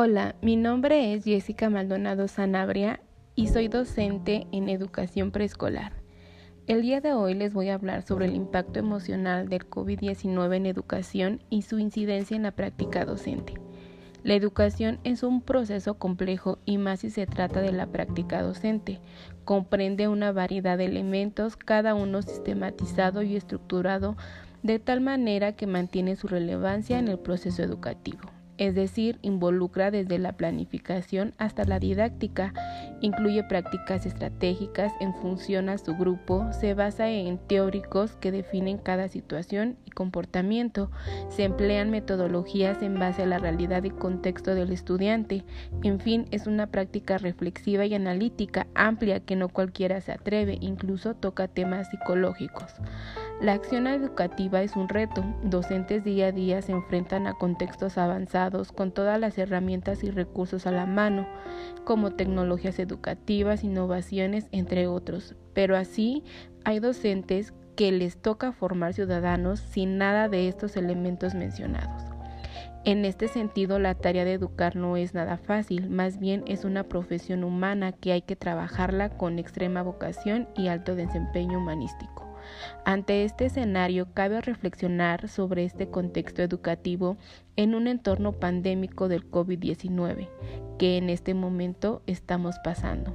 Hola, mi nombre es Jessica Maldonado Sanabria y soy docente en educación preescolar. El día de hoy les voy a hablar sobre el impacto emocional del COVID-19 en educación y su incidencia en la práctica docente. La educación es un proceso complejo y más si se trata de la práctica docente. Comprende una variedad de elementos, cada uno sistematizado y estructurado de tal manera que mantiene su relevancia en el proceso educativo es decir, involucra desde la planificación hasta la didáctica, incluye prácticas estratégicas en función a su grupo, se basa en teóricos que definen cada situación y comportamiento, se emplean metodologías en base a la realidad y contexto del estudiante, en fin, es una práctica reflexiva y analítica amplia que no cualquiera se atreve, incluso toca temas psicológicos. La acción educativa es un reto. Docentes día a día se enfrentan a contextos avanzados con todas las herramientas y recursos a la mano, como tecnologías educativas, innovaciones, entre otros. Pero así hay docentes que les toca formar ciudadanos sin nada de estos elementos mencionados. En este sentido, la tarea de educar no es nada fácil, más bien es una profesión humana que hay que trabajarla con extrema vocación y alto desempeño humanístico. Ante este escenario, cabe reflexionar sobre este contexto educativo en un entorno pandémico del COVID-19 que en este momento estamos pasando.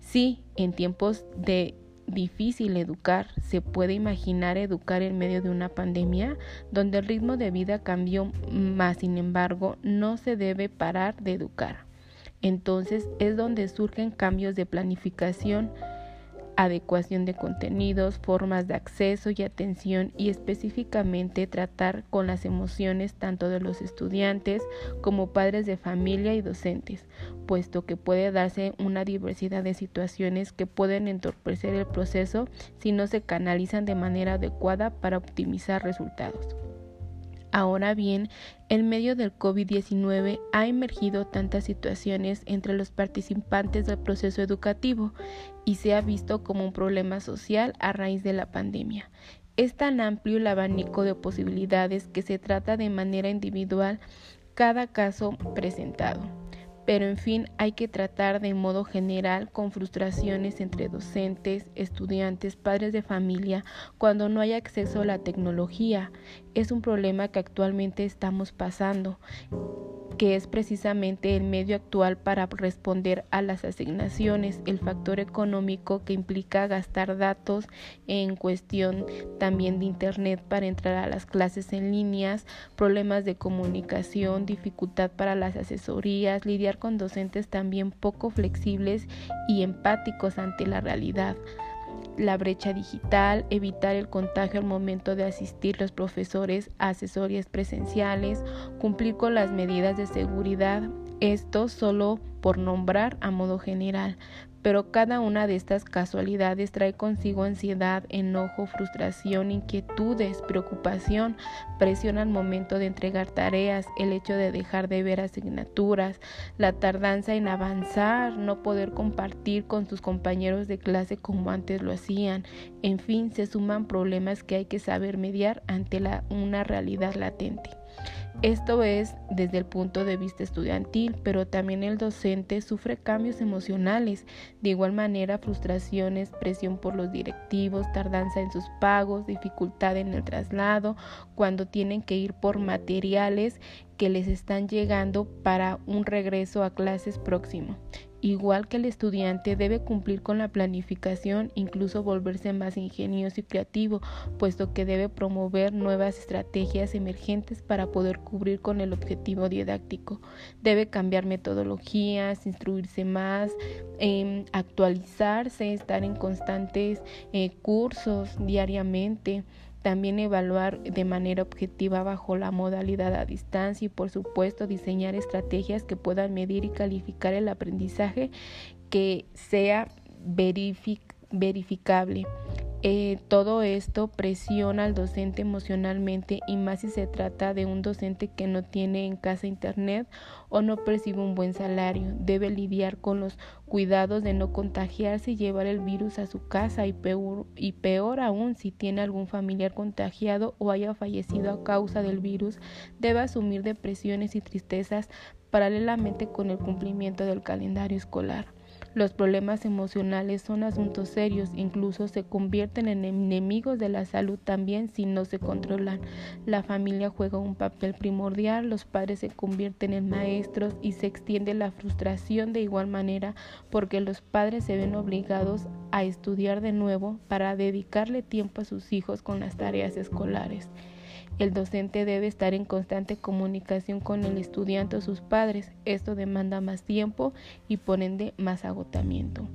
Sí, en tiempos de difícil educar, se puede imaginar educar en medio de una pandemia donde el ritmo de vida cambió, más sin embargo, no se debe parar de educar. Entonces es donde surgen cambios de planificación, adecuación de contenidos, formas de acceso y atención y específicamente tratar con las emociones tanto de los estudiantes como padres de familia y docentes, puesto que puede darse una diversidad de situaciones que pueden entorpecer el proceso si no se canalizan de manera adecuada para optimizar resultados. Ahora bien, en medio del COVID-19 ha emergido tantas situaciones entre los participantes del proceso educativo y se ha visto como un problema social a raíz de la pandemia. Es tan amplio el abanico de posibilidades que se trata de manera individual cada caso presentado pero en fin hay que tratar de modo general con frustraciones entre docentes, estudiantes, padres de familia cuando no hay acceso a la tecnología. Es un problema que actualmente estamos pasando que es precisamente el medio actual para responder a las asignaciones, el factor económico que implica gastar datos en cuestión también de Internet para entrar a las clases en líneas, problemas de comunicación, dificultad para las asesorías, lidiar con docentes también poco flexibles y empáticos ante la realidad. La brecha digital, evitar el contagio al momento de asistir los profesores a asesorías presenciales, cumplir con las medidas de seguridad, esto solo por nombrar a modo general, pero cada una de estas casualidades trae consigo ansiedad, enojo, frustración, inquietudes, preocupación, presión al momento de entregar tareas, el hecho de dejar de ver asignaturas, la tardanza en avanzar, no poder compartir con sus compañeros de clase como antes lo hacían, en fin, se suman problemas que hay que saber mediar ante una realidad latente. Esto es desde el punto de vista estudiantil, pero también el docente sufre cambios emocionales, de igual manera frustraciones, presión por los directivos, tardanza en sus pagos, dificultad en el traslado, cuando tienen que ir por materiales que les están llegando para un regreso a clases próximo. Igual que el estudiante debe cumplir con la planificación, incluso volverse más ingenioso y creativo, puesto que debe promover nuevas estrategias emergentes para poder cubrir con el objetivo didáctico. Debe cambiar metodologías, instruirse más, em, actualizarse, estar en constantes eh, cursos diariamente también evaluar de manera objetiva bajo la modalidad a distancia y por supuesto diseñar estrategias que puedan medir y calificar el aprendizaje que sea verificable. Eh, todo esto presiona al docente emocionalmente y más si se trata de un docente que no tiene en casa internet o no percibe un buen salario. Debe lidiar con los cuidados de no contagiarse y llevar el virus a su casa y peor, y peor aún si tiene algún familiar contagiado o haya fallecido a causa del virus, debe asumir depresiones y tristezas paralelamente con el cumplimiento del calendario escolar. Los problemas emocionales son asuntos serios, incluso se convierten en enemigos de la salud también si no se controlan. La familia juega un papel primordial, los padres se convierten en maestros y se extiende la frustración de igual manera porque los padres se ven obligados a estudiar de nuevo para dedicarle tiempo a sus hijos con las tareas escolares. El docente debe estar en constante comunicación con el estudiante o sus padres. Esto demanda más tiempo y por ende más agotamiento.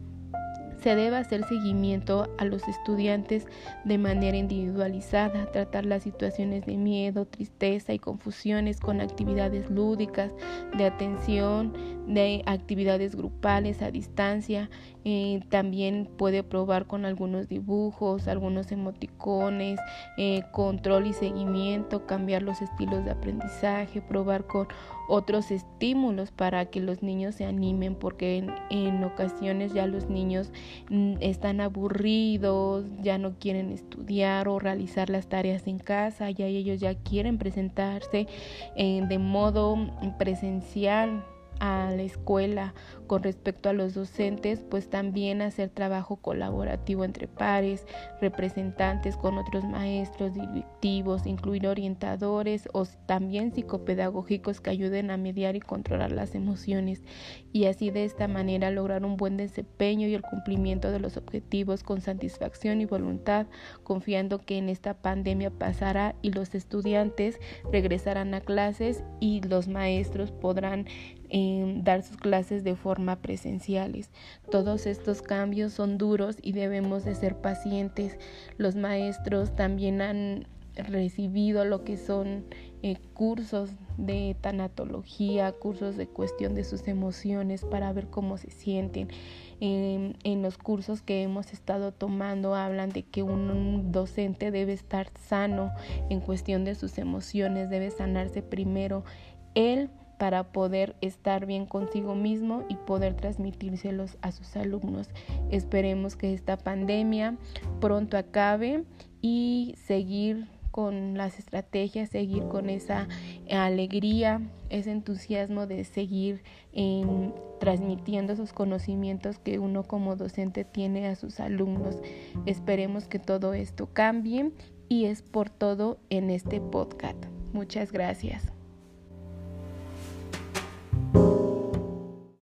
Se debe hacer seguimiento a los estudiantes de manera individualizada, tratar las situaciones de miedo, tristeza y confusiones con actividades lúdicas, de atención, de actividades grupales a distancia. Eh, también puede probar con algunos dibujos, algunos emoticones, eh, control y seguimiento, cambiar los estilos de aprendizaje, probar con otros estímulos para que los niños se animen, porque en, ocasiones ya los niños mm, están aburridos, ya no quieren estudiar o realizar las tareas en casa, ya ellos ya quieren presentarse eh, de modo presencial a la escuela con respecto a los docentes, pues también hacer trabajo colaborativo entre pares, representantes con otros maestros, directivos, incluir orientadores o también psicopedagógicos que ayuden a mediar y controlar las emociones y así de esta manera lograr un buen desempeño y el cumplimiento de los objetivos con satisfacción y voluntad, confiando que en esta pandemia pasará y los estudiantes regresarán a clases y los maestros podrán eh, dar sus clases de forma presenciales. Todos estos cambios son duros y debemos de ser pacientes. Los maestros también han recibido lo que son eh, cursos de tanatología, cursos de cuestión de sus emociones para ver cómo se sienten. en los cursos que hemos estado tomando hablan de que un docente debe estar sano en cuestión de sus emociones, debe sanarse primero él para poder estar bien consigo mismo y poder transmitírselos a sus alumnos. Esperemos que esta pandemia pronto acabe y seguir con las estrategias, seguir con esa alegría, ese entusiasmo de seguir en, transmitiendo esos conocimientos que uno como docente tiene a sus alumnos. Esperemos que todo esto cambie y es por todo en este podcast. Muchas gracias.